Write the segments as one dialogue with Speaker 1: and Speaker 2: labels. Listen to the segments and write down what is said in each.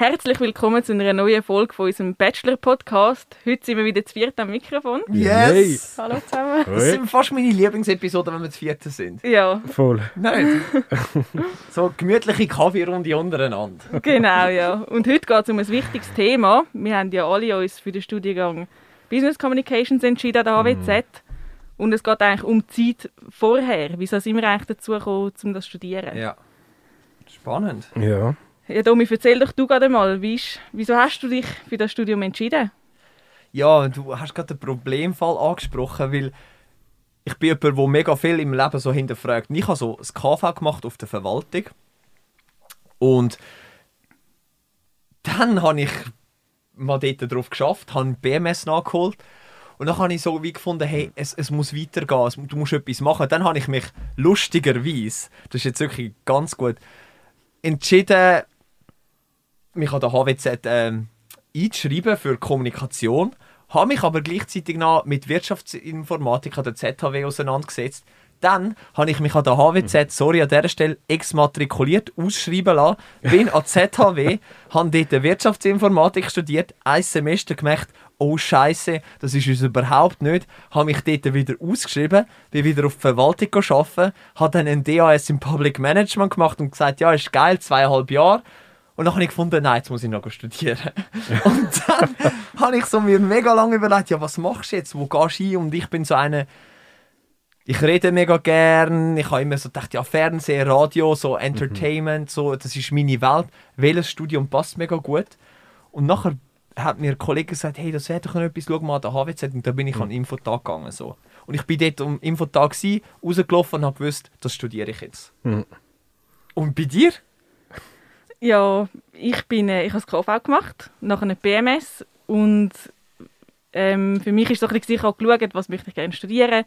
Speaker 1: Herzlich willkommen zu einer neuen Folge von unserem Bachelor-Podcast. Heute sind wir wieder zu viert am Mikrofon.
Speaker 2: Yes!
Speaker 1: Hallo zusammen.
Speaker 2: Das sind fast meine Lieblingsepisoden, wenn wir zu vierten sind.
Speaker 1: Ja,
Speaker 3: Voll.
Speaker 2: Nein. so gemütliche Kaffeerunde untereinander.
Speaker 1: genau, ja. Und heute geht es um ein wichtiges Thema. Wir haben ja alle uns für den Studiengang Business Communications entschieden an der HWZ. Und es geht eigentlich um die Zeit vorher. Wieso sind wir eigentlich dazu gekommen, um das zu studieren?
Speaker 2: Ja. Spannend.
Speaker 3: Ja.
Speaker 1: Ja, Domi, erzähl doch du gerade mal, wieso hast du dich für das Studium entschieden?
Speaker 2: Ja, du hast gerade den Problemfall angesprochen, weil ich bin jemand, der mega viel im Leben so hinterfragt. Ich habe so das KV gemacht auf der Verwaltung. Und dann habe ich mal dort drauf geschafft, habe BMS nachgeholt. Und dann habe ich so wie gefunden, hey, es, es muss weitergehen, du musst etwas machen. Dann habe ich mich lustigerweise, das ist jetzt wirklich ganz gut, entschieden, mich an der HWZ ähm, einzuschreiben für Kommunikation, habe mich aber gleichzeitig noch mit Wirtschaftsinformatik an der ZHW auseinandergesetzt. Dann habe ich mich an der HWZ, sorry an dieser Stelle, exmatrikuliert, ausschreiben lassen, bin an der ZHW, habe dort Wirtschaftsinformatik studiert, ein Semester gemacht, oh Scheiße, das ist uns überhaupt nicht, habe mich dort wieder ausgeschrieben, bin wieder auf die Verwaltung arbeiten, habe dann ein DAS im Public Management gemacht und gesagt, ja, ist geil, zweieinhalb Jahre. Und dann habe ich gefunden, nein, jetzt muss ich noch studieren. und dann habe ich so mir mega lange überlegt, ja, was machst du jetzt, wo gehst du hin? Und ich bin so eine, ich rede mega gern, ich habe immer so gedacht, ja, Fernsehen, Radio, so Entertainment, so, das ist meine Welt. Welches Studium passt mega gut? Und nachher hat mir ein Kollege gesagt, hey, das wäre doch noch etwas, schau mal an der HWZ. Und da bin ich an den Infotag gegangen. So. Und ich bin dort am Infotag, gewesen, rausgelaufen und habe gewusst, das studiere ich jetzt.
Speaker 3: Mhm.
Speaker 2: Und bei dir?
Speaker 1: Ja, ich bin, äh, ich habe das KV gemacht, nachher eine BMS und ähm, für mich ist so ein bisschen, ich habe geschaut, was möchte ich gerne studieren,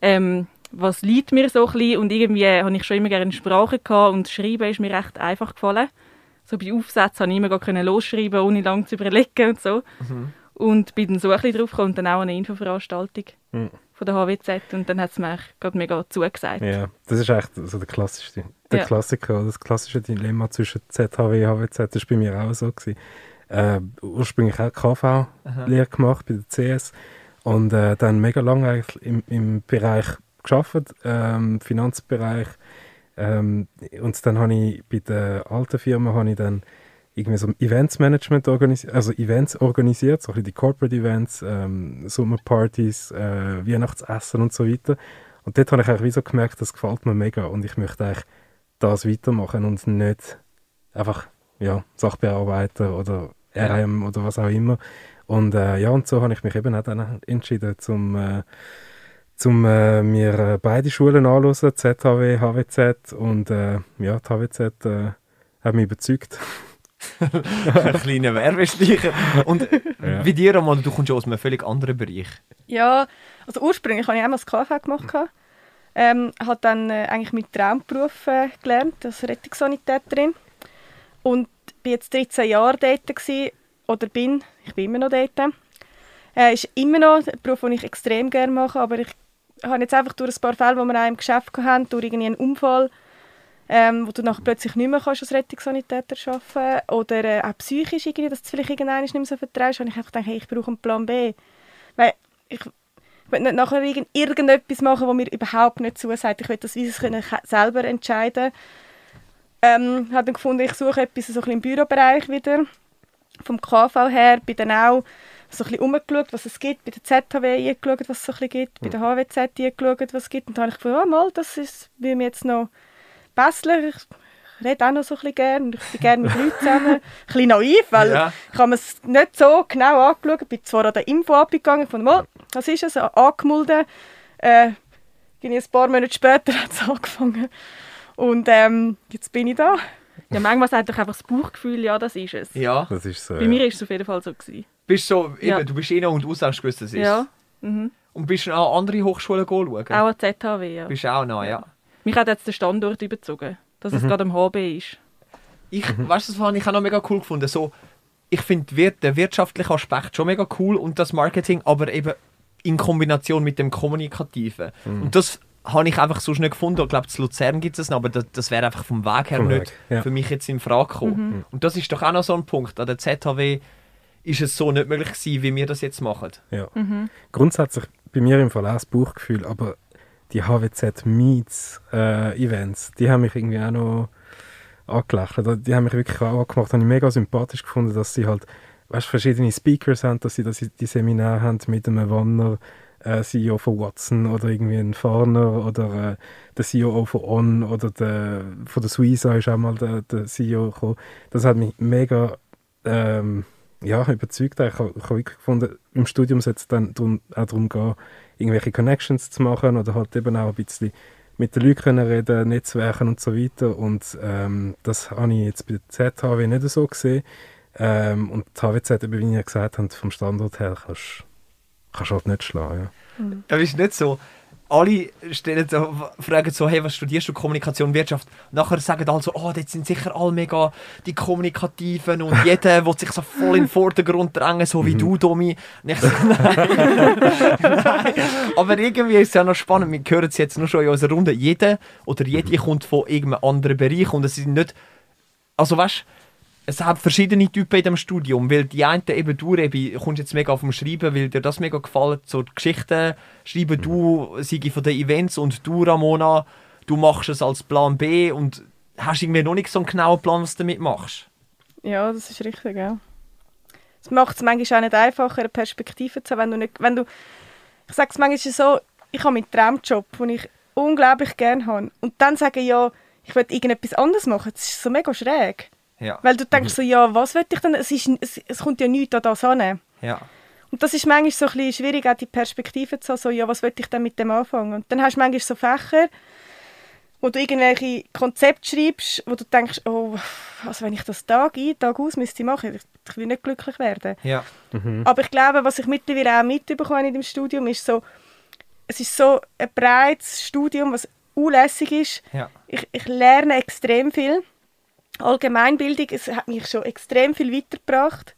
Speaker 1: ähm, was liegt mir so ein bisschen und irgendwie habe ich schon immer gerne Sprache gehabt und Schreiben ist mir recht einfach gefallen. So bei Aufsätzen konnte ich immer gar können losschreiben, ohne lange zu überlegen und so. Und bin dann so ein bisschen drauf gekommen und dann auch an eine Infoveranstaltung
Speaker 3: Mhm.
Speaker 1: von der HWZ und dann hat es mir gerade mega zugesagt.
Speaker 3: Ja, das ist echt so der klassische, der
Speaker 1: Ja.
Speaker 3: Klassiker, das klassische Dilemma zwischen ZHW und HWZ. Das war bei mir auch so. Gewesen. Äh, ursprünglich auch KV-Lehre gemacht bei der CS und äh, dann mega lange eigentlich im, im Bereich geschafft, ähm, Finanzbereich. Ähm, und dann habe ich bei der alten Firma habe ich dann irgendwie so Events Management organisiert, also Events organisiert, so ein bisschen die Corporate Events, ähm, Sommerpartys, äh, Weihnachtsessen und so weiter. Und dort habe ich eigentlich wie so gemerkt, das gefällt mir mega und ich möchte eigentlich das weitermachen und nicht einfach ja, Sachbearbeiter oder RM oder was auch immer. Und äh, ja, und so habe ich mich eben auch dann entschieden, zum, äh, zum äh, mir äh, beide Schulen anzuhören, ZHW, HWZ und äh, ja, die HWZ äh, hat mich überzeugt.
Speaker 2: Ein kleiner Werbestreicher. Und
Speaker 3: Ja.
Speaker 2: bei dir, Amanda, du kommst ja aus einem völlig anderen Bereich.
Speaker 4: Ja, also ursprünglich habe ich einmal das KV gemacht. gehabt. Ähm, habe dann äh, eigentlich meinen Traumberuf äh, gelernt, als Rettungssanitäterin. Und bin jetzt 13 Jahre dort gewesen, oder bin, ich bin immer noch dort. Äh, ist immer noch ein Beruf, den ich extrem gerne mache, aber ich habe jetzt einfach durch ein paar Fälle, die wir auch im Geschäft hatten, durch einen Unfall, ähm, wo du nachher plötzlich nicht mehr kannst als Rettungssanitäter arbeiten oder äh, auch psychisch irgendwie, dass du vielleicht irgendwann nicht mehr so vertraust, habe ich einfach gedacht, hey, ich brauche einen Plan B. Weil ich, ich will nicht nachher irgend, irgendetwas machen, was mir überhaupt nicht zusagt. Ich will das wie können selber entscheiden. Ähm, habe dann gefunden, ich suche etwas so ein bisschen im Bürobereich wieder. Vom KV her, bin dann auch so ein bisschen umgeschaut, was es gibt. Bei der ZHW eingeschaut, was es so ein bisschen gibt. Bei der HWZ eingeschaut, was es gibt. Und dann habe ich gefunden, oh, mal, das ist, will mir jetzt noch besser. Ich rede auch noch so ein bisschen gerne. und Ich bin gerne mit Leuten zusammen. Ein bisschen naiv, weil
Speaker 2: Ja.
Speaker 4: ich habe mir es nicht so genau angeschaut. Ich bin zwar an der Info abgegangen, von mal, was ist es, angemeldet. Äh, ein paar Monate später hat es angefangen. Und ähm, jetzt bin ich da.
Speaker 1: Ja, manchmal sagt doch einfach das Bauchgefühl, ja, das ist es.
Speaker 2: Ja.
Speaker 3: Das ist so.
Speaker 1: Bei mir war es auf jeden Fall so. Gewesen.
Speaker 2: Bist so, eben,
Speaker 1: Ja.
Speaker 2: du bist in und aus, hast du gewusst, das ist.
Speaker 1: Ja. Mhm.
Speaker 2: Und bist du auch an andere Hochschulen schauen?
Speaker 1: Auch an ZHW, ja.
Speaker 2: Bist du auch noch, ja.
Speaker 1: Mich hat jetzt der Standort überzogen, dass es gerade am HB ist.
Speaker 2: Ich, weißt du, das habe ich auch noch mega cool gefunden. So, ich finde wir- den wirtschaftlichen Aspekt schon mega cool und das Marketing, aber eben in Kombination mit dem Kommunikativen. Und das habe ich einfach so schnell gefunden. Ich glaube, zu Luzern gibt es noch, aber das, das wäre einfach vom Weg her
Speaker 3: Vom
Speaker 2: nicht
Speaker 3: Weg, ja.
Speaker 2: für mich jetzt in Frage gekommen. Und das ist doch auch noch so ein Punkt. An der ZHW ist es so nicht möglich gewesen, wie wir das jetzt machen.
Speaker 3: Ja. Grundsätzlich bei mir im Fall auch das Buchgefühl, aber die HWZ Meets äh, Events, die haben mich irgendwie auch noch angelächelt. Die haben mich wirklich auch angemacht. Habe ich mega sympathisch gefunden, dass sie halt weißt, verschiedene Speakers haben, dass sie, sie die Seminare haben mit einem Wanner, äh, CEO von Watson oder irgendwie ein Farner oder äh, der CEO von On oder der, von der Suiza ist auch mal der, der CEO gekommen. Das hat mich mega ähm, ja, überzeugt. Ich habe, ich habe wirklich gefunden, im Studium sollte es dann drum, auch darum gehen, irgendwelche Connections zu machen oder halt eben auch ein bisschen mit den Leuten können reden, Netzwerken und so weiter. Und ähm, das habe ich jetzt bei der ZHW nicht so gesehen. Ähm, und die HWZ, eben, wie ihr gesagt habt, vom Standort her kannst kannst du halt nicht schlagen. Ja.
Speaker 2: Das ist nicht so. Alle stellen so, fragen so, hey, was studierst du? Kommunikation, Wirtschaft. Nachher sagen alle so, oh, dort sind sicher alle mega die Kommunikativen und jeder will sich so voll in den Vordergrund drängen, so wie du, Domi. Und ich so, nein. nein. Aber irgendwie ist es ja noch spannend, wir hören es jetzt nur schon in unserer Runde, jeder oder jede kommt von irgendeinem anderen Bereich und es sind nicht, also weißt es hat verschiedene Typen in dem Studium, weil die einen eben, du Rebi, kommst jetzt mega auf dem Schreiben, weil dir das mega gefällt, so die Geschichten schreiben, du Sigi von den Events und du Ramona, du machst es als Plan B und hast irgendwie noch nicht so einen genauen Plan, was du damit machst.
Speaker 4: Ja, das ist richtig, ja. Es macht es manchmal auch nicht einfacher, eine Perspektive zu haben, wenn du nicht, wenn du, ich sage es manchmal so, ich habe meinen Traumjob, den ich unglaublich gerne habe und dann sagen, ja, ich will irgendetwas anderes machen, das ist so mega schräg.
Speaker 2: Ja,
Speaker 4: Weil du denkst so, ja, was will ich denn, es, ist, es, es kommt ja nichts an das an.
Speaker 2: ja.
Speaker 4: Und das ist manchmal so ein bisschen schwierig, auch die Perspektive zu haben, so, ja, was will ich denn mit dem anfangen? Und dann hast du manchmal so Fächer, wo du irgendwelche Konzepte schreibst, wo du denkst, oh, also wenn ich das Tag ein, Tag aus müsste machen, ich, ich will nicht glücklich werden.
Speaker 2: ja.
Speaker 4: Aber ich glaube, was ich mittlerweile auch mitbekomme in dem Studium, ist so, es ist so ein breites Studium, was unlässig ist.
Speaker 2: ja.
Speaker 4: Ich, ich lerne extrem viel. Allgemeinbildung, es hat mich schon extrem viel weitergebracht.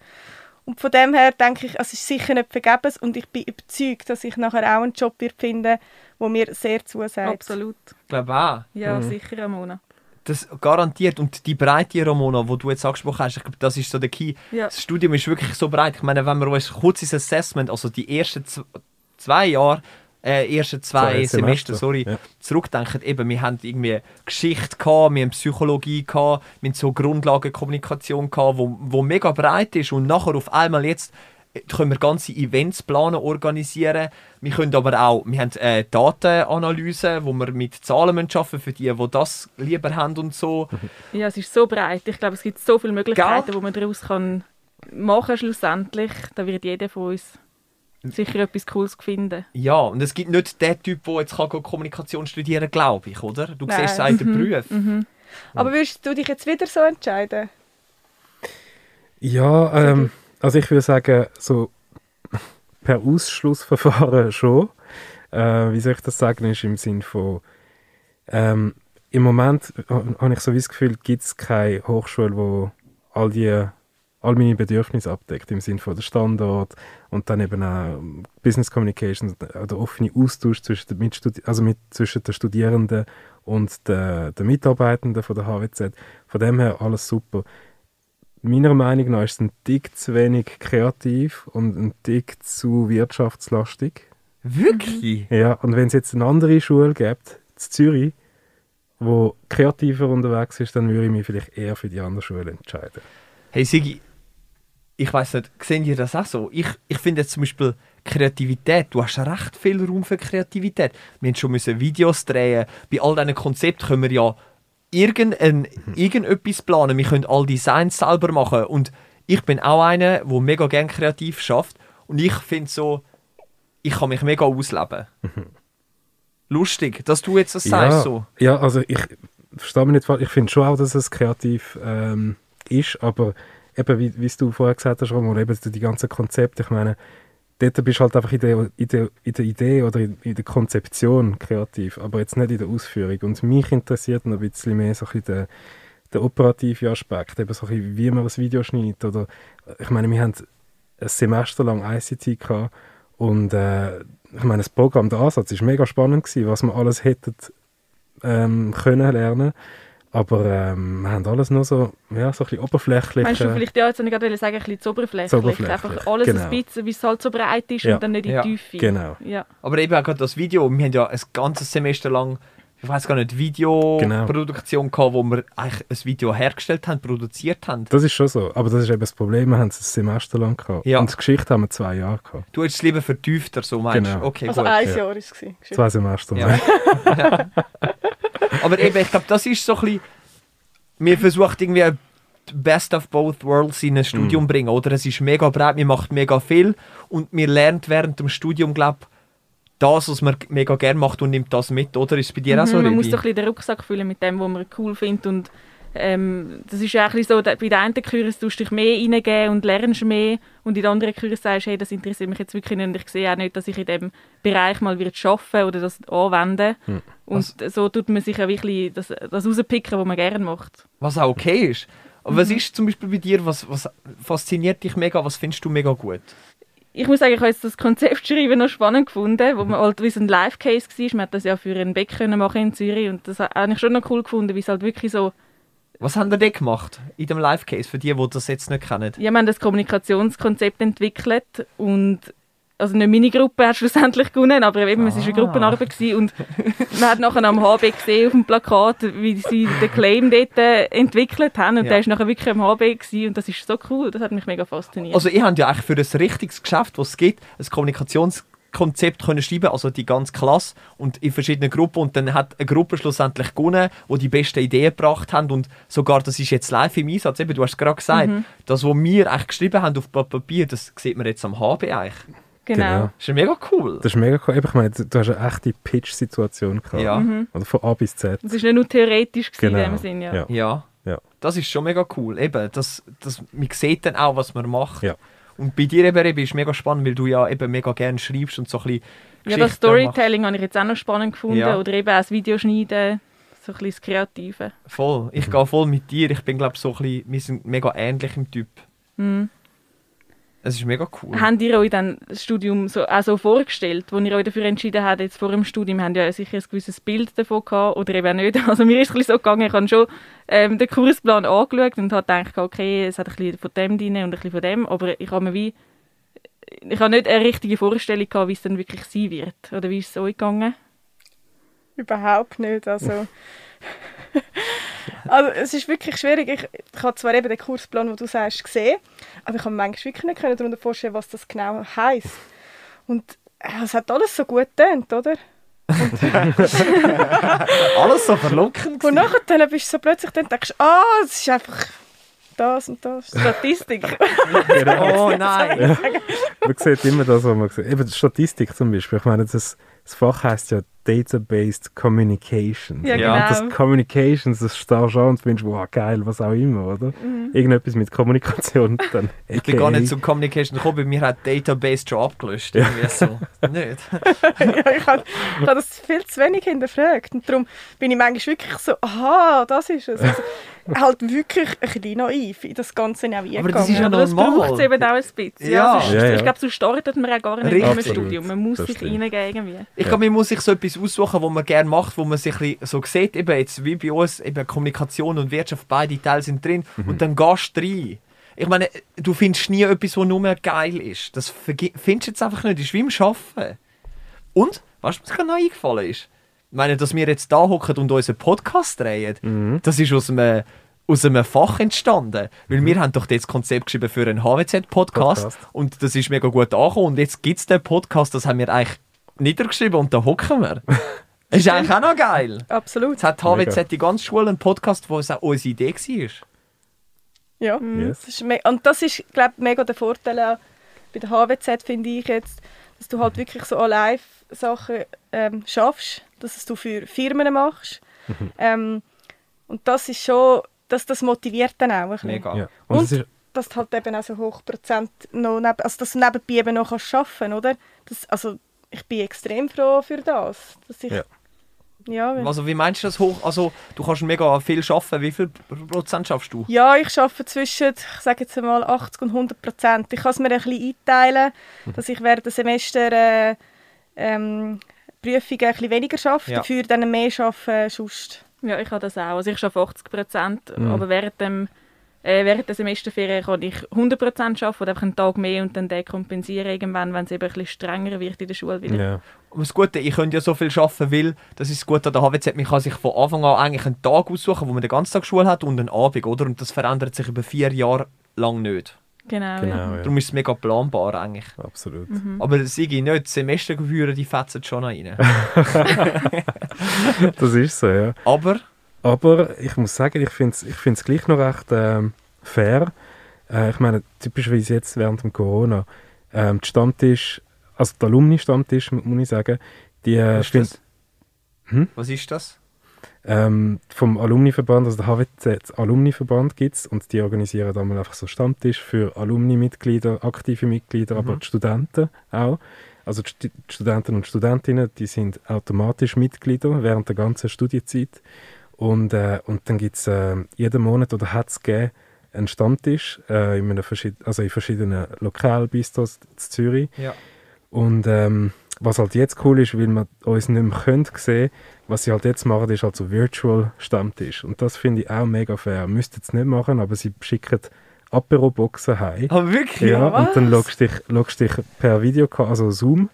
Speaker 4: Und von dem her denke ich, es ist sicher nicht vergebens und ich bin überzeugt, dass ich nachher auch einen Job wird finden wo mir sehr zusagt.
Speaker 1: Absolut.
Speaker 2: Ich glaube auch.
Speaker 1: Ja, sicher, Ramona.
Speaker 2: Das garantiert. Und die Breite, Ramona, die du jetzt angesprochen hast, ich glaube, das ist so der Key.
Speaker 1: Ja.
Speaker 2: Das Studium ist wirklich so breit. Ich meine, wenn wir uns kurz ins Assessment, also die ersten zwei Jahre, äh, ersten zwei
Speaker 3: Zwei
Speaker 2: Semester,
Speaker 3: Semester,
Speaker 2: sorry,
Speaker 3: ja.
Speaker 2: zurückdenken, eben, wir haben irgendwie Geschichte gehabt, wir haben Psychologie gehabt, wir haben so Grundlagenkommunikation gehabt, wo, wo mega breit ist und nachher auf einmal jetzt äh, können wir ganze Events planen, organisieren. Wir können aber auch, wir haben äh, Datenanalyse, wo wir mit Zahlen müssen arbeiten für die, die das lieber haben und so.
Speaker 1: Ja, es ist so breit. Ich glaube, es gibt so viele Möglichkeiten,
Speaker 2: Gell?
Speaker 1: wo man daraus kann machen schlussendlich. Da wird jeder von uns sicher etwas Cooles finden.
Speaker 2: Ja, und es gibt nicht den Typ, der jetzt kann Kommunikation studieren glaube ich, oder? Du
Speaker 4: Nein.
Speaker 2: siehst es in den Berufen.
Speaker 4: Aber würdest du dich jetzt wieder so entscheiden?
Speaker 3: Ja, ähm, also ich würde sagen, so per Ausschlussverfahren schon. Äh, wie soll ich das sagen, ist im Sinn von, ähm, im Moment ha- habe ich so wie das Gefühl, gibt es keine Hochschule, wo all die all meine Bedürfnisse abdeckt, im Sinn von der Standort und dann eben auch Business Communications, äh, der offene Austausch zwischen den, Mitstudi also mit, zwischen den Studierenden und den, den Mitarbeitenden von der HWZ. Von dem her alles super meiner Meinung nach ist es ein Tick zu wenig kreativ und ein Tick zu wirtschaftslastig.
Speaker 2: Wirklich?
Speaker 3: Ja, und wenn es jetzt eine andere Schule gibt, in Zürich, wo kreativer unterwegs ist, dann würde ich mich vielleicht eher für die andere Schule entscheiden.
Speaker 2: Hey Sigi, ich weiß nicht, sehen ihr das auch so? Ich, ich finde jetzt zum Beispiel Kreativität, du hast recht viel Raum für Kreativität. Wir haben schon müssen Videos drehen. Bei all diesen Konzepten können wir ja irgendein, irgendetwas planen. Wir können all Designs selber machen. Und ich bin auch einer, der mega gerne kreativ schafft. Und ich finde so, ich kann mich mega ausleben. Lustig, dass du jetzt das sagst.
Speaker 3: ja,
Speaker 2: So.
Speaker 3: ja, also ich verstehe mich nicht falsch, ich finde schon auch, dass es kreativ ähm, ist, aber eben, wie, wie du vorher gesagt hast, Ramon, eben die ganzen Konzepte, ich meine, dort bist du halt einfach in der, in der, in der Idee oder in, in der Konzeption kreativ, aber jetzt nicht in der Ausführung. Und mich interessiert noch ein bisschen mehr so ein bisschen der, der operative Aspekt, eben so ein bisschen, wie man ein Video schneidet oder, ich meine, wir haben ein Semester lang ICT gehabt und äh, ich meine, das Programm, der Ansatz ist mega spannend gewesen, was wir alles hätten ähm, können lernen. Aber ähm, wir haben alles nur so, ja, so ein bisschen oberflächlich.
Speaker 1: Meinst du vielleicht, ja, jetzt habe ich gerade sagen, ein bisschen zu oberflächlich.
Speaker 3: Zu oberflächlich,
Speaker 1: Einfach alles
Speaker 3: genau.
Speaker 1: ein bisschen, wie es halt so breit ist
Speaker 3: Ja.
Speaker 1: und dann nicht in die
Speaker 2: Ja.
Speaker 1: Tiefe.
Speaker 3: Genau.
Speaker 1: Ja.
Speaker 2: Aber eben auch gerade das Video, wir haben ja ein ganzes Semester lang, ich weiß gar nicht,
Speaker 3: Genau.
Speaker 2: Videoproduktion gehabt, wo wir eigentlich ein Video hergestellt haben, produziert haben.
Speaker 3: Das ist schon so. Aber das ist eben das Problem, wir haben es ein Semester lang gehabt.
Speaker 2: Ja.
Speaker 3: Und die Geschichte haben wir zwei Jahre gehabt.
Speaker 2: Du hättest es lieber vertiefter, so meinst du?
Speaker 3: Genau.
Speaker 2: Okay,
Speaker 4: Also
Speaker 2: gut.
Speaker 4: ein
Speaker 3: ja.
Speaker 4: Jahr war es. gewesen.
Speaker 3: Zwei Semester.
Speaker 2: Ja.
Speaker 3: lang.
Speaker 2: Aber eben, ich glaube, das ist so ein bisschen, wir versuchen irgendwie die Best of both worlds in ein Studium
Speaker 3: Mhm.
Speaker 2: bringen, oder? Es ist mega breit, man macht mega viel und man lernt während dem Studium, glaube das, was man mega gerne macht und nimmt das mit, oder? Ist es bei dir auch so,
Speaker 1: Mhm, man
Speaker 2: Ribi?
Speaker 1: muss so ein bisschen den Rucksack füllen mit dem, was man cool findet. Und ähm, das ist ja auch so, bei den einen Kursen tust du dich mehr reingeben und lernst mehr. Und in den anderen Kursen sagst du, hey, das interessiert mich jetzt wirklich nicht. Und ich sehe auch nicht, dass ich in diesem Bereich mal wird arbeiten oder das anwenden.
Speaker 3: Hm.
Speaker 1: Und so tut man sich ja wirklich das, das rauspicken, was man gerne macht.
Speaker 2: Was auch okay ist. Aber was
Speaker 1: Mhm.
Speaker 2: ist zum Beispiel bei dir, was, was fasziniert dich mega, was findest du mega gut?
Speaker 1: Ich muss sagen, ich habe jetzt das Konzept schreiben noch spannend gefunden, wo man halt wie so ein Live-Case war. Man hat das ja für einen können machen in Zürich und das habe ich schon noch cool gefunden, wie es halt wirklich so
Speaker 2: Was haben wir denn gemacht in dem Live-Case, für die, die das jetzt nicht kennen?
Speaker 1: Ja, wir haben das Kommunikationskonzept entwickelt und also nicht meine Gruppe hat schlussendlich gewonnen, aber eben, es war eine
Speaker 2: Ah.
Speaker 1: Gruppenarbeit gewesen und man hat nachher am HB gesehen auf dem Plakat, wie sie den Claim dort äh, entwickelt haben und
Speaker 2: Ja.
Speaker 1: der ist nachher wirklich am HB gewesen und das ist so cool, das hat mich mega fasziniert.
Speaker 2: Also, ihr habt ja eigentlich für ein richtiges Geschäft, was es gibt, ein Kommunikationskonzept können schreiben, also die ganze Klasse und in verschiedenen Gruppen und dann hat eine Gruppe schlussendlich gewonnen, die die besten Ideen gebracht haben und sogar, das ist jetzt live im Einsatz, eben, du hast gerade gesagt,
Speaker 1: Mhm.
Speaker 2: das, was wir eigentlich geschrieben haben auf Papier, das sieht man jetzt am HB eigentlich.
Speaker 1: genau.
Speaker 3: genau.
Speaker 2: Das ist ja mega cool.
Speaker 3: Das ist mega cool. Eben, Ich meine, du du hast eine echte Pitch-Situation gehabt.
Speaker 2: Ja.
Speaker 1: Mhm.
Speaker 3: Oder von A bis Z.
Speaker 1: Das ist nicht nur theoretisch gewesen
Speaker 3: Genau.
Speaker 1: in dem Sinn, ja.
Speaker 3: Ja.
Speaker 2: Ja.
Speaker 3: Ja.
Speaker 2: Das ist schon mega cool. Eben, das, das, man sieht dann auch, was man macht.
Speaker 3: Ja.
Speaker 2: Und bei dir eben, Rebi, ist mega spannend, weil du ja eben mega gerne schreibst und so ein bisschen
Speaker 1: Ja, das Storytelling habe ich jetzt auch noch spannend gefunden
Speaker 2: Ja.
Speaker 1: oder eben auch das Videoschneiden, so ein bisschen das Kreative.
Speaker 2: Voll. Ich gehe voll mit dir. Ich bin, glaube so ein bisschen, wir sind mega ähnlich im Typ.
Speaker 1: Mhm.
Speaker 2: Es ist mega cool.
Speaker 1: Habt ihr euch dann das Studium so, auch so vorgestellt, wo ihr euch dafür entschieden habt, jetzt vor dem Studium, habt ihr ja sicher ein gewisses Bild davon gehabt, oder eben nicht. Also mir ist es ein bisschen so gegangen, ich habe schon ähm, den Kursplan angeschaut und habe gedacht, okay, es hat ein bisschen von dem drin und ein bisschen von dem, aber ich habe mir wie, ich habe nicht eine richtige Vorstellung gehabt, wie es dann wirklich sein wird. Oder wie ist es euch gegangen?
Speaker 4: Überhaupt nicht. Also, also es ist wirklich schwierig. Ich, ich habe zwar eben den Kursplan, den du sagst, gesehen, aber ich kann mir manchmal wirklich nicht können darunter vorstellen, was das genau heisst. Und äh, es hat alles so gut getönt, oder?
Speaker 2: Alles so verlockend.
Speaker 4: Und nachher dann bist du so plötzlich dann denkst, du, ah, es ist einfach das und das.
Speaker 1: Statistik.
Speaker 2: Oh nein.
Speaker 3: Man sieht immer das, was man sieht. Eben Statistik zum Beispiel. Ich meine, das, das Fach heißt ja Data-Based Communications.
Speaker 1: Ja,
Speaker 2: Ja,
Speaker 1: genau.
Speaker 3: Und das Communications, das starrst du an und findest, wow, geil, was auch immer, oder?
Speaker 1: Mhm.
Speaker 3: Irgendetwas mit Kommunikation. Dann
Speaker 2: Ich bin gar nicht zum Communication gekommen, bei mir hat Database schon abgelöscht. Irgendwie so. nicht.
Speaker 4: ja, ich habe hab das viel zu wenig hinterfragt. Und darum bin ich manchmal wirklich so, aha, das ist es. Also, halt wirklich ein bisschen naiv in das Ganze auch
Speaker 2: Aber das ist ja
Speaker 1: aber das
Speaker 2: normal.
Speaker 1: braucht es eben auch ein bisschen.
Speaker 2: Ja.
Speaker 1: Ja, sonst,
Speaker 3: Ja, ja.
Speaker 1: Ich glaube, so startet man auch gar nicht
Speaker 2: Richtig.
Speaker 1: im Studium. Man muss
Speaker 3: Das
Speaker 1: sich
Speaker 3: stimmt.
Speaker 1: reingeben irgendwie.
Speaker 2: Ich glaube, man muss sich so etwas aussuchen, was man gerne macht, wo man sich so sieht, eben jetzt wie bei uns, eben Kommunikation und Wirtschaft, beide Teile sind drin und dann gehst du rein. Ich meine, du findest nie etwas, was nur geil ist. Das findest du jetzt einfach nicht. Das ist wie im Arbeiten. Und, weißt du, was mir gerade noch eingefallen ist? Ich meine, dass wir jetzt da hocken und unseren Podcast drehen,
Speaker 3: Mhm.
Speaker 2: das ist aus einem, aus einem Fach entstanden. Weil wir haben doch das Konzept geschrieben für einen HWZ-Podcast
Speaker 3: Podcast.
Speaker 2: und das ist mega gut angekommen. Und jetzt gibt es den Podcast, das haben wir eigentlich niedergeschrieben und da hocken wir. ist eigentlich auch noch geil.
Speaker 4: Absolut.
Speaker 2: Jetzt hat HWZ die ganze Schule einen Podcast, wo es auch unsere Idee war.
Speaker 4: Ja.
Speaker 3: Yes.
Speaker 4: Das ist me- und das ist, glaube ich, mega der Vorteil auch bei der HWZ, finde ich jetzt, dass du halt wirklich so an Live-Sachen ähm, schaffst, dass es du für Firmen machst. ähm, und das ist schon, dass das motiviert dann auch ein bisschen.
Speaker 2: Mega.
Speaker 3: Ja. Und,
Speaker 4: Und-
Speaker 3: ist,
Speaker 4: Dass du halt eben auch so hoch Prozent noch neben, also dass du nebenbei eben noch kannst arbeiten oder? Das, also ich bin extrem froh für das. Dass ich,
Speaker 3: Ja.
Speaker 4: Ja,
Speaker 2: Also wie meinst du das hoch? Also du kannst mega viel arbeiten. Wie viel Prozent schaffst du?
Speaker 4: Ja, ich arbeite zwischen, ich sage jetzt mal 80 und 100 Prozent. Ich kann es mir ein bisschen einteilen, dass ich während dem Semester äh, ähm, Prüfungen ein bisschen weniger schaffe,
Speaker 2: Ja.
Speaker 4: dafür dann mehr arbeite sonst.
Speaker 1: Ja, ich habe das auch. Also ich schaffe 80 Prozent,
Speaker 3: Mhm.
Speaker 1: aber während, dem, äh, während der Semesterferien kann ich 100 Prozent arbeiten oder einfach einen Tag mehr und dann den kompensieren irgendwann, wenn es eben ein bisschen strenger wird in der Schule. Weil
Speaker 3: Ja.
Speaker 2: Und das Gute, ich könnte ja so viel arbeiten, weil das ist das Gute an der HWZ, man kann sich von Anfang an eigentlich einen Tag aussuchen, wo man den ganzen Tag Schule hat und einen Abend, oder? Und das verändert sich über vier Jahre lang nicht.
Speaker 1: Genau,
Speaker 3: Genau,
Speaker 1: ja.
Speaker 2: Darum ist es mega planbar eigentlich.
Speaker 3: Absolut.
Speaker 1: Mhm.
Speaker 2: Aber Sigi, nicht, Semestergebühren, die fetzen schon rein.
Speaker 3: Das ist so, ja.
Speaker 2: Aber,
Speaker 3: Aber ich muss sagen, ich finde es ich find's gleich noch recht ähm, fair. Äh, ich meine, typischerweise jetzt während dem Corona, ähm, die Stammtisch, also der Alumni-Stammtisch, mu- muss ich sagen, die äh,
Speaker 2: was ist
Speaker 3: find,
Speaker 2: das?
Speaker 3: Hm?
Speaker 2: Was ist das?
Speaker 3: Ähm, vom Alumni-Verband, also der HWZ Alumni-Verband gibt es und die organisieren dann mal einfach so Stammtisch für Alumni-Mitglieder, aktive Mitglieder, aber
Speaker 2: Mhm.
Speaker 3: die Studenten auch. Also die die Studenten und Studentinnen, die sind automatisch Mitglieder während der ganzen Studienzeit. Und, äh, und dann gibt es äh, jeden Monat oder hat es einen Stammtisch äh, in, einem verschied also in verschiedenen Lokalbistros in Zürich.
Speaker 2: Ja.
Speaker 3: Und ähm, was halt jetzt cool ist, weil man uns nicht mehr können sehen was sie halt jetzt machen, ist halt so Virtual Stammtisch. Und das finde ich auch mega fair. Müsst es nicht machen, aber sie schicken Apero-Boxen heim.
Speaker 2: Aber wirklich?
Speaker 3: Ja,
Speaker 4: was?
Speaker 3: und dann loggst dich, loggst dich per Video, also Zoom,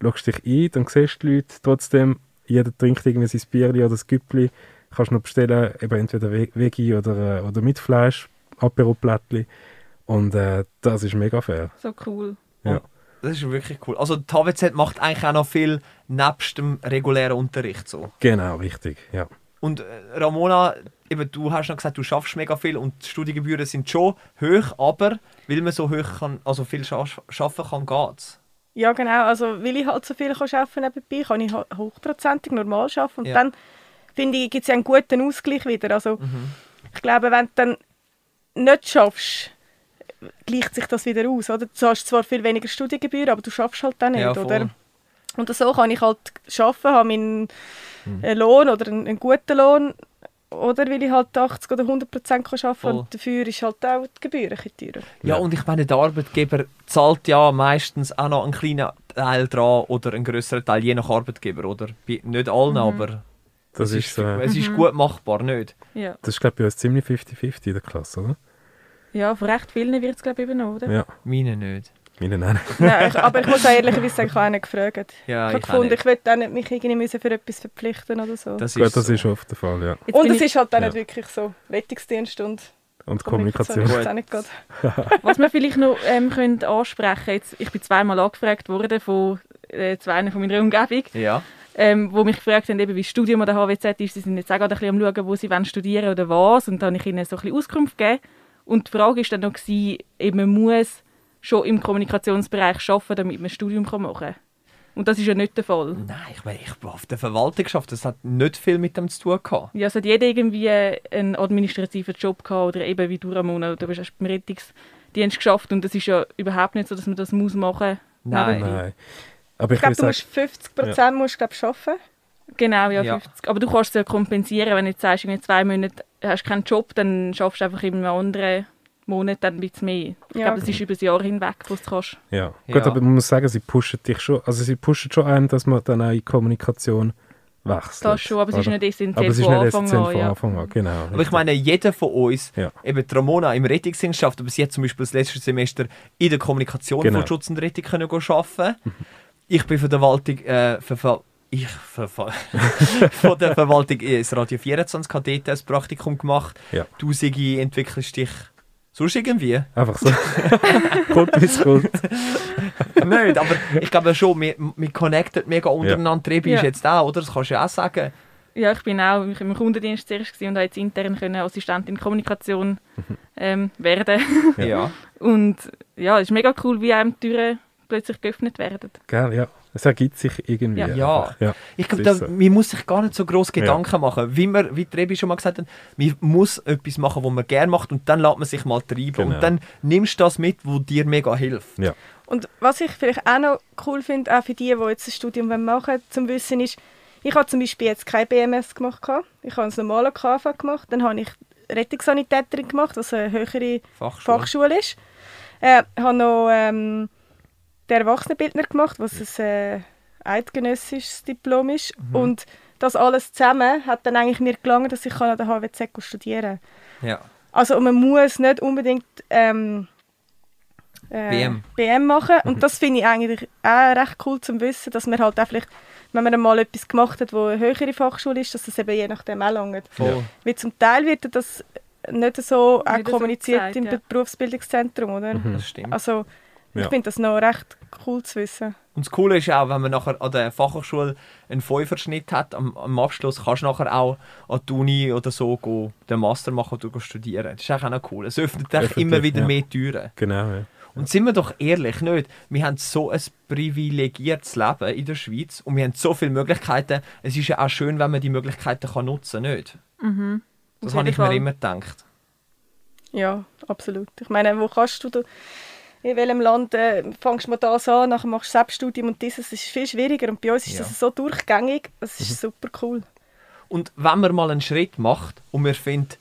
Speaker 3: loggst dich ein, dann siehst du die Leute trotzdem, jeder trinkt irgendwie sein Bierli oder das Güppli, kannst noch bestellen, eben entweder Ve- Veggie oder, äh, oder mit Fleisch, Apero-Plättli. Und äh, das ist mega fair.
Speaker 1: So cool.
Speaker 3: Ja.
Speaker 2: Das ist wirklich cool. Also die HWZ macht eigentlich auch noch viel nebst dem regulären Unterricht so.
Speaker 3: Genau, richtig, ja.
Speaker 2: Und äh, Ramona, eben, du hast noch gesagt, du schaffst mega viel und die Studiengebühren sind schon hoch, aber weil man so hoch kann, also viel scha schaffen kann, geht's.
Speaker 4: Ja, genau. Also, weil ich halt so viel kann arbeiten nebenbei, kann ich hochprozentig normal arbeiten. Und
Speaker 2: Ja.
Speaker 4: dann, finde ich, gibt es ja einen guten Ausgleich wieder. Also,
Speaker 2: Mhm.
Speaker 4: ich glaube, wenn du dann nicht schaffst, gleicht sich das wieder aus. Oder? Du hast zwar viel weniger Studiengebühren, aber du schaffst halt dann nicht.
Speaker 2: Ja,
Speaker 4: oder? Und so kann ich halt arbeiten, habe meinen
Speaker 2: Mhm.
Speaker 4: äh, Lohn oder einen, einen guten Lohn. Oder weil ich halt 80 oder 100 Prozent kann arbeiten
Speaker 2: Voll.
Speaker 4: und dafür ist halt auch die Gebühr ein bisschen teurer.
Speaker 2: Ja,
Speaker 3: Ja.
Speaker 2: und ich meine, der Arbeitgeber zahlt ja meistens auch noch einen kleinen Teil dran oder einen größeren Teil, je nach Arbeitgeber, oder? Bei, nicht allen,
Speaker 1: Mhm.
Speaker 2: aber
Speaker 3: Das
Speaker 2: es
Speaker 3: ist, so,
Speaker 2: es ist
Speaker 1: Mhm.
Speaker 2: gut machbar, nicht?
Speaker 1: Ja,
Speaker 3: das ist glaube ich, bei uns ziemlich 50-50 in der Klasse, oder?
Speaker 1: Ja von recht vielen wird es glaube ich übernommen, oder?
Speaker 3: Ja,
Speaker 2: Meine nicht.
Speaker 3: meine nein.
Speaker 4: Nein, ich, aber ich muss auch ehrlicherweise sagen, ich habe auch nicht gefragt.
Speaker 2: Ja,
Speaker 4: ich habe gefunden, ich will auch nicht mich irgendwie müssen für etwas verpflichten oder so.
Speaker 2: Das
Speaker 3: Gut,
Speaker 2: ist
Speaker 3: das
Speaker 2: so.
Speaker 3: ist oft der Fall, ja.
Speaker 1: Jetzt
Speaker 4: und es
Speaker 1: ich,
Speaker 4: ist halt auch
Speaker 3: Ja.
Speaker 4: nicht wirklich so Rettungsdienst und
Speaker 3: Und
Speaker 4: Kommunikation
Speaker 3: Kommunikation.
Speaker 4: ist auch nicht gerade.
Speaker 1: was wir vielleicht noch ähm, können ansprechen jetzt, ich bin zweimal angefragt worden von äh, zwei von meiner Umgebung,
Speaker 2: Ja.
Speaker 1: ähm, wo mich gefragt haben, eben, wie das Studium an der HWZ ist. Sie sind jetzt auch gerade ein bisschen am schauen, wo sie wollen studieren oder was. Und dann habe ich ihnen so ein bisschen Auskunft gegeben. Und die Frage war dann noch, gewesen, eben, man muss schon im Kommunikationsbereich arbeiten, damit man ein Studium kann machen kann. Und das ist ja nicht der Fall.
Speaker 2: Nein, ich meine, ich habe auf der Verwaltung geschafft. Das hat nicht viel mit dem zu tun gehabt.
Speaker 1: Ja, es hat jeder irgendwie einen administrativen Job gehabt oder eben wie du, Ramona, du hast beim Rettungsdienst geschafft und es ist ja überhaupt nicht so, dass man das muss machen muss.
Speaker 2: Nein.
Speaker 3: Nein. Aber ich,
Speaker 4: Ich glaube, du musst
Speaker 3: sagen,
Speaker 4: 50 Prozent musst, glaub, arbeiten.
Speaker 1: Genau, ja,
Speaker 2: Ja.
Speaker 1: 50. Aber du kannst es ja kompensieren, wenn du jetzt sagst, in zwei Monaten hast du keinen Job, dann schaffst du einfach in einem anderen Monat dann ein bisschen mehr. Ich
Speaker 4: Ja,
Speaker 1: glaube, das ist über das Jahr hinweg, was du kannst.
Speaker 3: ja.
Speaker 2: Ja.
Speaker 3: Gut, aber man muss sagen, sie pushen dich schon, also sie pushen schon ein, dass man dann auch in Kommunikation wechselt.
Speaker 1: Das schon, aber es ist nicht essentiell
Speaker 3: Aber es ist
Speaker 1: von
Speaker 3: nicht
Speaker 1: Anfang
Speaker 3: essentiell
Speaker 1: an.
Speaker 3: von
Speaker 1: Ja.
Speaker 3: Anfang an, genau.
Speaker 2: Aber ich meine, jeder von uns,
Speaker 3: Ja.
Speaker 2: eben die Ramona im Rettungsdienst schafft, aber sie hat zum Beispiel das letzte Semester in der Kommunikation
Speaker 3: Genau.
Speaker 2: von Schutz und Rettung können arbeiten. Ich bin von der Verwaltung, äh, verfa- ich von der Verwaltung ins Radio 24 habe dort ein Praktikum gemacht.
Speaker 3: Ja.
Speaker 2: Du, Sigi, entwickelst dich sonst irgendwie?
Speaker 3: Einfach so. kommt, wie es kommt.
Speaker 2: Nicht, aber ich glaube schon, wir, wir connecten mega untereinander. Trebi ist
Speaker 1: Ja.
Speaker 2: jetzt auch, oder? Das kannst du ja auch sagen.
Speaker 1: Ja, ich bin auch im Kundendienst zuerst gewesen und habe jetzt intern können Assistentin Kommunikation ähm, werden.
Speaker 3: Ja.
Speaker 2: Ja.
Speaker 1: Und ja, es ist mega cool, wie einem die Türen plötzlich geöffnet werden.
Speaker 3: Gell, ja. Es ergibt sich irgendwie.
Speaker 1: Ja.
Speaker 2: Ja.
Speaker 3: ja.
Speaker 2: Ich glaube,
Speaker 3: so.
Speaker 2: man muss sich gar nicht so groß Gedanken machen. Wie, wir, wie Trebi schon mal gesagt hat, man muss etwas machen, was man gerne macht und dann lässt man sich mal treiben.
Speaker 3: Genau.
Speaker 2: Und dann nimmst du das mit, was dir mega hilft.
Speaker 3: Ja.
Speaker 4: Und was ich vielleicht auch noch cool finde, auch für die, die jetzt ein Studium machen wollen, zum Wissen ist, ich habe zum Beispiel jetzt kein BMS gemacht. Ich habe das normale KV gemacht. Dann habe ich Rettungssanitäterin gemacht, was eine höhere
Speaker 2: Fachschule.
Speaker 4: Fachschule ist. Äh, habe noch ähm, den Erwachsenenbildner gemacht, was es, äh, eidgenössisches Diplom ist. Und das alles zusammen hat dann eigentlich mir gelangen, dass ich an der HWZ studieren kann.
Speaker 2: Ja.
Speaker 4: Also man muss nicht unbedingt ähm, äh,
Speaker 2: BM.
Speaker 4: BM machen. Und das finde ich eigentlich auch recht cool zu wissen, dass man halt auch vielleicht, wenn man mal etwas gemacht hat, wo eine höhere Fachschule ist, dass das eben je nachdem auch langt.
Speaker 2: Voll.
Speaker 4: Weil zum Teil wird das nicht so auch
Speaker 1: Nicht so
Speaker 4: kommuniziert
Speaker 1: gesagt,
Speaker 4: im
Speaker 1: ja.
Speaker 4: Berufsbildungszentrum, oder?
Speaker 2: Das stimmt.
Speaker 4: Also ich
Speaker 3: Ja.
Speaker 4: finde das noch recht cool zu wissen.
Speaker 2: Und das Coole ist auch, wenn man nachher an der Fachhochschule einen Fünferschnitt hat, am, am Abschluss kannst du nachher auch an die Uni oder so gehen, den Master machen oder gehen studieren. Das ist auch noch cool. Es öffnet echt
Speaker 3: Öffentlich,
Speaker 2: immer wieder
Speaker 3: ja.
Speaker 2: mehr Türen.
Speaker 3: Genau, ja.
Speaker 2: Und sind wir doch ehrlich, nicht? Wir haben so ein privilegiertes Leben in der Schweiz und wir haben so viele Möglichkeiten. Es ist ja auch schön, wenn man die Möglichkeiten kann nutzen kann, nicht?
Speaker 1: Mhm.
Speaker 2: Das
Speaker 1: Auf
Speaker 2: habe ich mir immer gedacht.
Speaker 4: Ja, absolut. Ich meine, wo kannst du, da- in welchem Land äh, fängst du mal das an, nachher machst du Selbststudium und dieses ist viel schwieriger und bei uns ist
Speaker 2: Ja.
Speaker 4: das so durchgängig, das ist super cool.
Speaker 2: Und wenn man mal einen Schritt macht und man findet,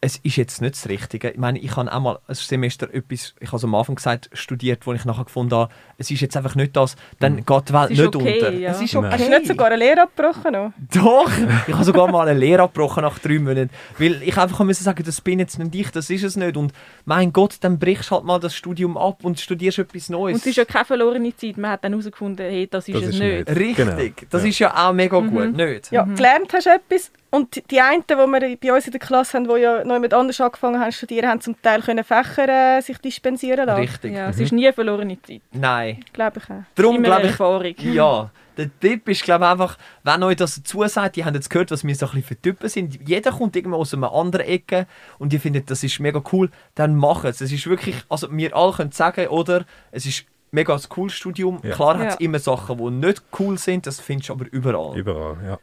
Speaker 2: es ist jetzt nicht das Richtige. Ich meine, ich habe auch mal ein Semester etwas, ich habe es am Anfang gesagt, studiert, wo ich nachher gefunden habe, es ist jetzt einfach nicht das, dann geht die Welt nicht
Speaker 1: okay,
Speaker 2: unter.
Speaker 1: ja.
Speaker 2: Es ist
Speaker 3: Nein.
Speaker 2: okay.
Speaker 4: Hast du nicht sogar eine Lehre abgebrochen? Noch?
Speaker 2: Doch! Ich habe sogar mal eine Lehre abgebrochen nach drei Monaten, weil ich einfach musste sagen, das bin jetzt nicht ich, das ist es nicht. Und mein Gott, dann brichst du halt mal das Studium ab und studierst etwas Neues.
Speaker 1: Und es ist ja keine verlorene Zeit. Man hat dann herausgefunden, hey, das ist
Speaker 3: Das
Speaker 1: es
Speaker 3: ist
Speaker 1: nicht.
Speaker 3: nicht.
Speaker 2: Richtig,
Speaker 3: Genau.
Speaker 2: das
Speaker 3: Ja.
Speaker 2: ist ja auch mega gut, nicht?
Speaker 4: Ja, gelernt hast du etwas und die- einen, die wir bei uns in der Klasse haben, die ja noch jemand anders angefangen haben zu studieren, haben zum Teil können Fächer äh, sich dispensieren lassen.
Speaker 2: Richtig.
Speaker 1: Ja, es ist nie eine verlorene Zeit.
Speaker 2: Nein.
Speaker 4: Glaube ich auch.
Speaker 2: Darum glaube ich,
Speaker 1: Erfahrung.
Speaker 2: Ja, der Tipp ist glaube ich einfach, wenn euch das dazu sagt, die haben jetzt gehört, was wir so ein bisschen für Typen sind, jeder kommt irgendwo aus einer anderen Ecke und ihr findet, das ist mega cool, dann macht es. Es ist wirklich, also wir alle können sagen, oder, es ist mega cooles Studium.
Speaker 3: Ja.
Speaker 2: Klar hat es
Speaker 1: Ja.
Speaker 2: immer Sachen, die nicht cool sind, das findest du aber überall.
Speaker 3: Überall, ja.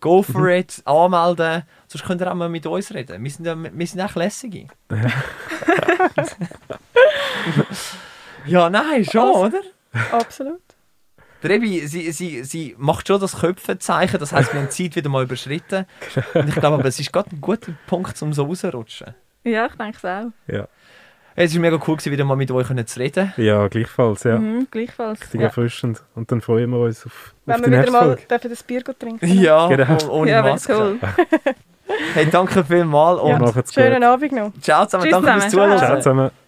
Speaker 2: Go for it, anmelden, sonst könnt ihr auch mal mit uns reden. Wir sind, ja, wir sind auch lässige. ja, nein, schon, oder?
Speaker 4: Absolut.
Speaker 2: Der Rebi, sie, sie, sie macht schon das Köpfezeichen, das heisst, wir haben die Zeit wieder mal überschritten. Und ich glaube, aber es ist gerade ein guter Punkt, um so rauszurutschen.
Speaker 1: Ja, ich denke es auch.
Speaker 3: Ja,
Speaker 2: Es war mega cool, wieder mal mit euch zu reden.
Speaker 3: ja gleichfalls, ja.
Speaker 1: Mhm, gleichfalls.
Speaker 3: Richtig
Speaker 1: Ja.
Speaker 3: erfrischend. Und dann freuen wir uns auf,
Speaker 4: Wenn
Speaker 3: auf
Speaker 4: wir
Speaker 3: die
Speaker 4: wieder
Speaker 3: nächste
Speaker 4: mal
Speaker 3: Folge.
Speaker 4: dürfen das Bier trinken
Speaker 2: Ja,
Speaker 3: Genau.
Speaker 2: oh- ohne
Speaker 1: ja,
Speaker 2: Maske.
Speaker 1: toll.
Speaker 2: Hey, danke vielmals und
Speaker 3: Ja. Macht's gut.
Speaker 4: Schönen Abend noch.
Speaker 2: ciao zusammen,
Speaker 1: Tschüss
Speaker 2: danke fürs
Speaker 1: zusammen.
Speaker 2: Zuhören.
Speaker 3: Ciao zusammen.